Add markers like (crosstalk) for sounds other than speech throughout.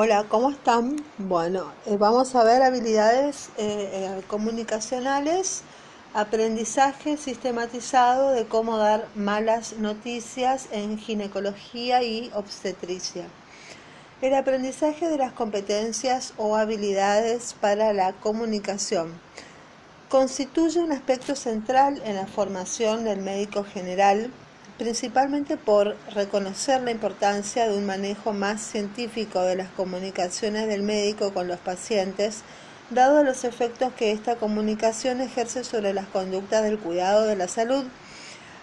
Hola, ¿cómo están? Bueno, eh, vamos a ver habilidades eh, eh, comunicacionales, aprendizaje sistematizado de cómo dar malas noticias en ginecología y obstetricia. El aprendizaje de las competencias o habilidades para la comunicación constituye un aspecto central en la formación del médico general principalmente por reconocer la importancia de un manejo más científico de las comunicaciones del médico con los pacientes, dado los efectos que esta comunicación ejerce sobre las conductas del cuidado de la salud,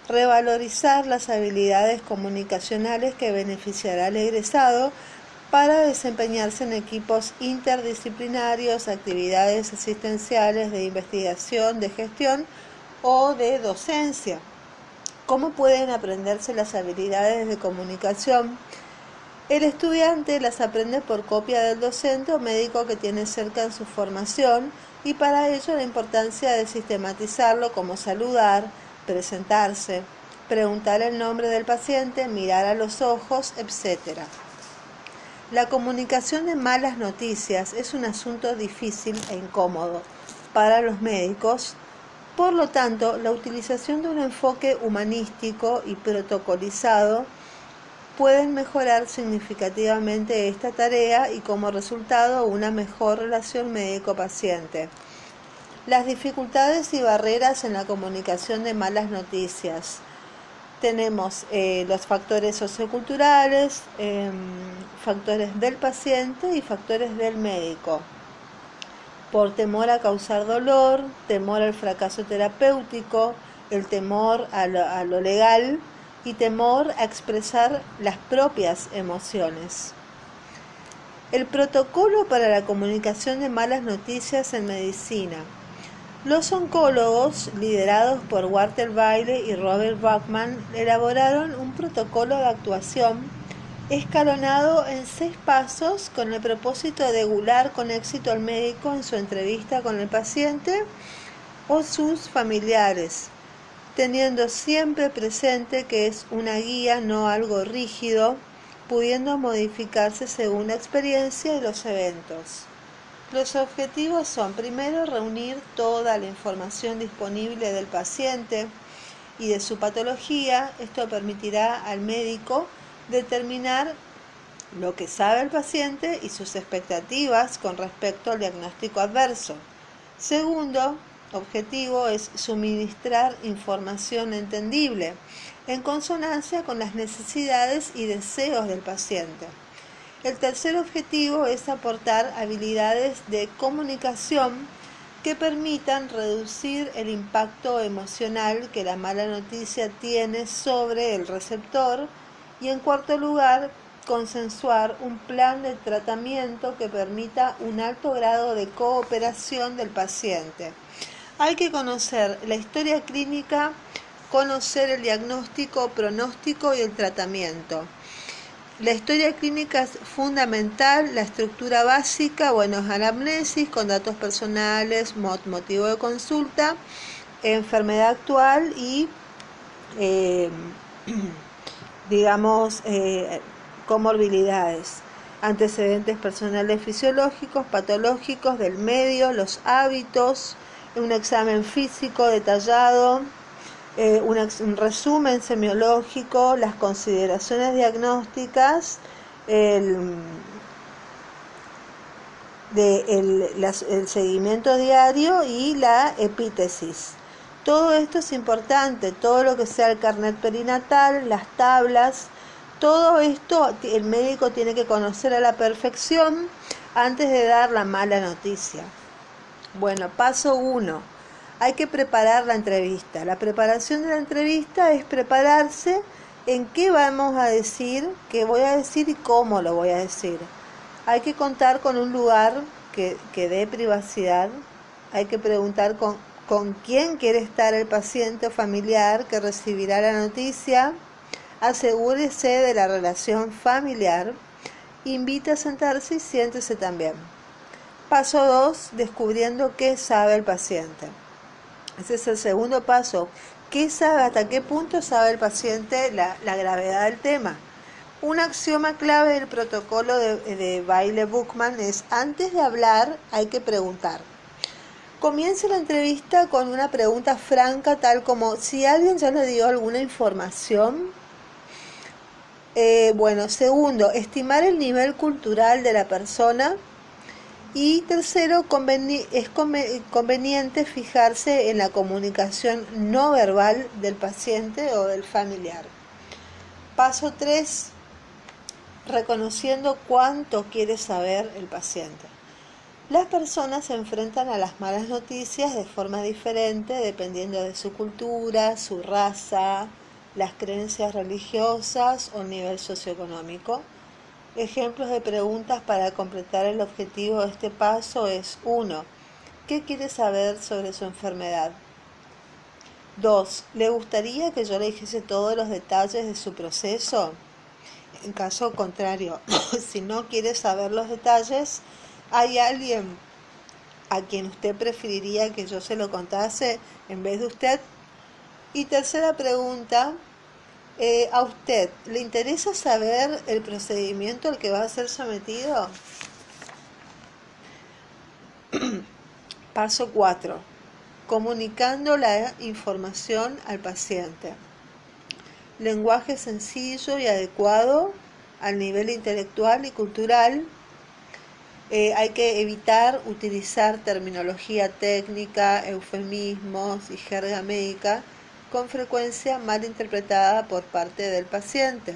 revalorizar las habilidades comunicacionales que beneficiará al egresado para desempeñarse en equipos interdisciplinarios, actividades asistenciales de investigación, de gestión o de docencia. ¿Cómo pueden aprenderse las habilidades de comunicación? El estudiante las aprende por copia del docente o médico que tiene cerca en su formación y para ello la importancia de sistematizarlo como saludar, presentarse, preguntar el nombre del paciente, mirar a los ojos, etc. La comunicación de malas noticias es un asunto difícil e incómodo para los médicos por lo tanto, la utilización de un enfoque humanístico y protocolizado pueden mejorar significativamente esta tarea y como resultado una mejor relación médico-paciente. Las dificultades y barreras en la comunicación de malas noticias. Tenemos eh, los factores socioculturales, em, factores del paciente y factores del médico por temor a causar dolor, temor al fracaso terapéutico, el temor a lo, legal y temor a expresar las propias emociones. El protocolo para la comunicación de malas noticias en medicina. Los oncólogos, liderados por Walter Bailey y Robert Bachman, elaboraron un protocolo de actuación escalonado en seis pasos con el propósito de gular con éxito al médico en su entrevista con el paciente o sus familiares, teniendo siempre presente que es una guía, no algo rígido, pudiendo modificarse según la experiencia y los eventos. Los objetivos son primero reunir toda la información disponible del paciente y de su patología. Esto permitirá al médico determinar lo que sabe el paciente y sus expectativas con respecto al diagnóstico adverso. Segundo objetivo es suministrar información entendible en consonancia con las necesidades y deseos del paciente. El tercer objetivo es aportar habilidades de comunicación que permitan reducir el impacto emocional que la mala noticia tiene sobre el receptor y en cuarto lugar, consensuar un plan de tratamiento que permita un alto grado de cooperación del paciente. Hay que conocer la historia clínica, conocer el diagnóstico, pronóstico y el tratamiento. La historia clínica es fundamental, la estructura básica, bueno, es anamnesis con datos personales, motivo de consulta, enfermedad actual y eh, (clears throat) digamos, eh, comorbilidades, antecedentes personales fisiológicos, patológicos del medio, los hábitos, un examen físico detallado, eh, un, resumen semiológico, las consideraciones diagnósticas, el, el seguimiento diario y la epítesis. Todo esto es importante, todo lo que sea el carnet perinatal, las tablas, todo esto el médico tiene que conocer a la perfección antes de dar la mala noticia. Bueno, paso uno. Hay que preparar la entrevista. La preparación de la entrevista es prepararse en qué vamos a decir, qué voy a decir y cómo lo voy a decir. Hay que contar con un lugar que, que dé privacidad. Hay que preguntar con con quién quiere estar el paciente o familiar que recibirá la noticia, asegúrese de la relación familiar, invite a sentarse y siéntese también. Paso 2, descubriendo qué sabe el paciente. Ese es el segundo paso. ¿Qué sabe, hasta qué punto sabe el paciente la, gravedad del tema? Un axioma clave del protocolo de, de baile Bookman es antes de hablar hay que preguntar. Comience la entrevista con una pregunta franca tal como si alguien ya le dio alguna información. Eh, bueno, segundo, estimar el nivel cultural de la persona. Y tercero, es conveniente fijarse en la comunicación no verbal del paciente o del familiar. Paso 3, reconociendo cuánto quiere saber el paciente. Las personas se enfrentan a las malas noticias de forma diferente dependiendo de su cultura, su raza, las creencias religiosas o nivel socioeconómico. Ejemplos de preguntas para completar el objetivo de este paso es 1. ¿Qué quiere saber sobre su enfermedad? 2. ¿Le gustaría que yo le dijese todos los detalles de su proceso? En caso contrario, (coughs) si no quiere saber los detalles, ¿Hay alguien a quien usted preferiría que yo se lo contase en vez de usted? Y tercera pregunta, eh, ¿a usted le interesa saber el procedimiento al que va a ser sometido? (clears throat) Paso 4. Comunicando la información al paciente. Lenguaje sencillo y adecuado al nivel intelectual y cultural eh, hay que evitar utilizar terminología técnica, eufemismos y jerga médica con frecuencia mal interpretada por parte del paciente.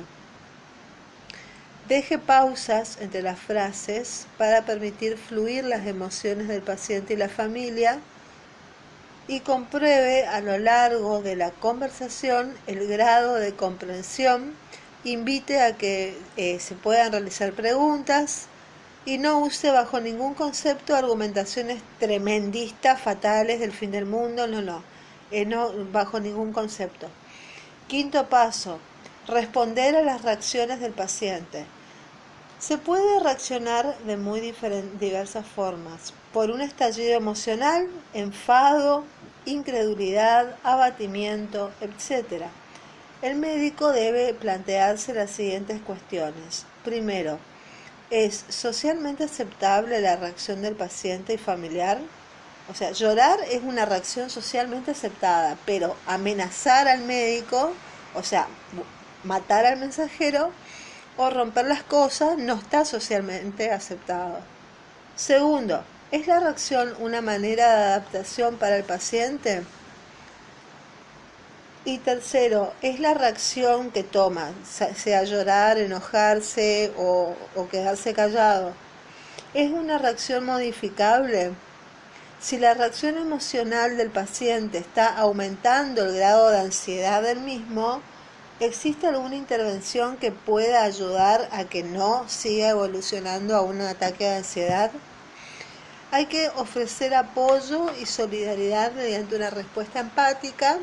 Deje pausas entre las frases para permitir fluir las emociones del paciente y la familia y compruebe a lo largo de la conversación el grado de comprensión. Invite a que eh, se puedan realizar preguntas y no use bajo ningún concepto argumentaciones tremendistas, fatales del fin del mundo, no, no, eh, no bajo ningún concepto. Quinto paso, responder a las reacciones del paciente. Se puede reaccionar de muy diversas formas, por un estallido emocional, enfado, incredulidad, abatimiento, etc. El médico debe plantearse las siguientes cuestiones. Primero, ¿Es socialmente aceptable la reacción del paciente y familiar? O sea, llorar es una reacción socialmente aceptada, pero amenazar al médico, o sea, matar al mensajero o romper las cosas no está socialmente aceptado. Segundo, ¿es la reacción una manera de adaptación para el paciente? Y tercero, es la reacción que toma, sea llorar, enojarse o, quedarse callado. ¿Es una reacción modificable? Si la reacción emocional del paciente está aumentando el grado de ansiedad del mismo, ¿existe alguna intervención que pueda ayudar a que no siga evolucionando a un ataque de ansiedad? Hay que ofrecer apoyo y solidaridad mediante una respuesta empática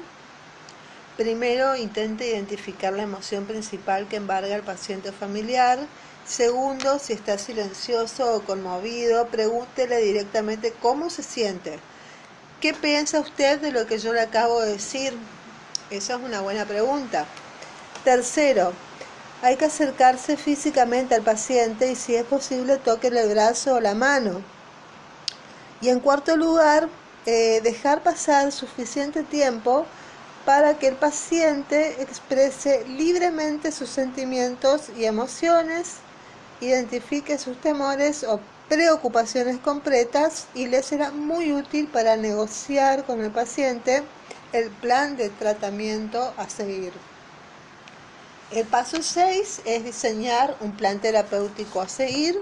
Primero, intente identificar la emoción principal que embarga al paciente familiar. Segundo, si está silencioso o conmovido, pregúntele directamente cómo se siente. ¿Qué piensa usted de lo que yo le acabo de decir? Esa es una buena pregunta. Tercero, hay que acercarse físicamente al paciente y si es posible toquenle el brazo o la mano. Y en cuarto lugar, eh, dejar pasar suficiente tiempo para que el paciente exprese libremente sus sentimientos y emociones, identifique sus temores o preocupaciones concretas y le será muy útil para negociar con el paciente el plan de tratamiento a seguir. El paso 6 es diseñar un plan terapéutico a seguir.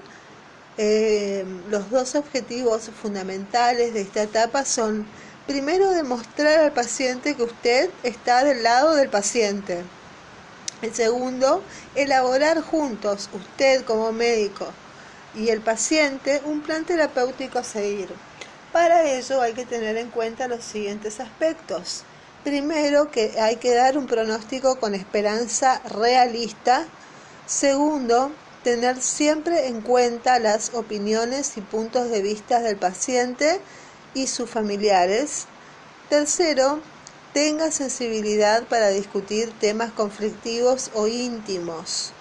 Eh, los dos objetivos fundamentales de esta etapa son Primero, demostrar al paciente que usted está del lado del paciente. El segundo, elaborar juntos, usted como médico y el paciente, un plan terapéutico a seguir. Para ello hay que tener en cuenta los siguientes aspectos. Primero, que hay que dar un pronóstico con esperanza realista. Segundo, tener siempre en cuenta las opiniones y puntos de vista del paciente y sus familiares. Tercero, tenga sensibilidad para discutir temas conflictivos o íntimos.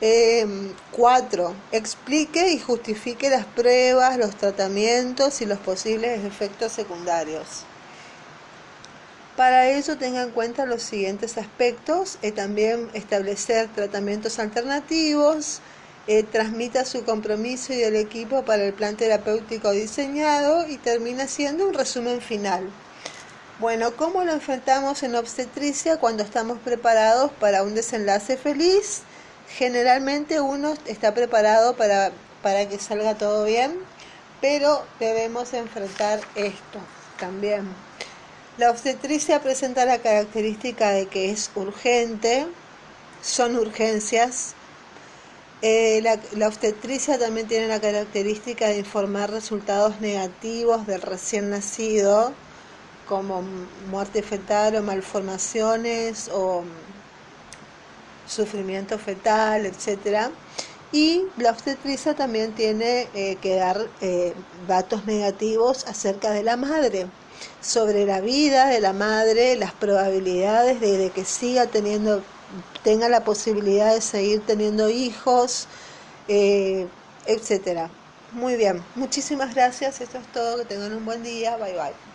Em, cuatro, explique y justifique las pruebas, los tratamientos y los posibles efectos secundarios. Para ello tenga en cuenta los siguientes aspectos, eh, también establecer tratamientos alternativos, eh, transmita su compromiso y del equipo para el plan terapéutico diseñado y termina siendo un resumen final. Bueno, ¿cómo lo enfrentamos en obstetricia cuando estamos preparados para un desenlace feliz? Generalmente uno está preparado para, para que salga todo bien, pero debemos enfrentar esto también. La obstetricia presenta la característica de que es urgente, son urgencias, eh, la, obstetricia también tiene la característica de informar resultados negativos del recién nacido, como muerte fetal o malformaciones o sufrimiento fetal, etc. Y la obstetricia también tiene eh, que dar eh, datos negativos acerca de la madre, sobre la vida de la madre, las probabilidades de que siga teniendo tenga la posibilidad de seguir teniendo hijos, eh, etcétera. Muy bien, muchísimas gracias, esto es todo, que tengan un buen día, bye bye.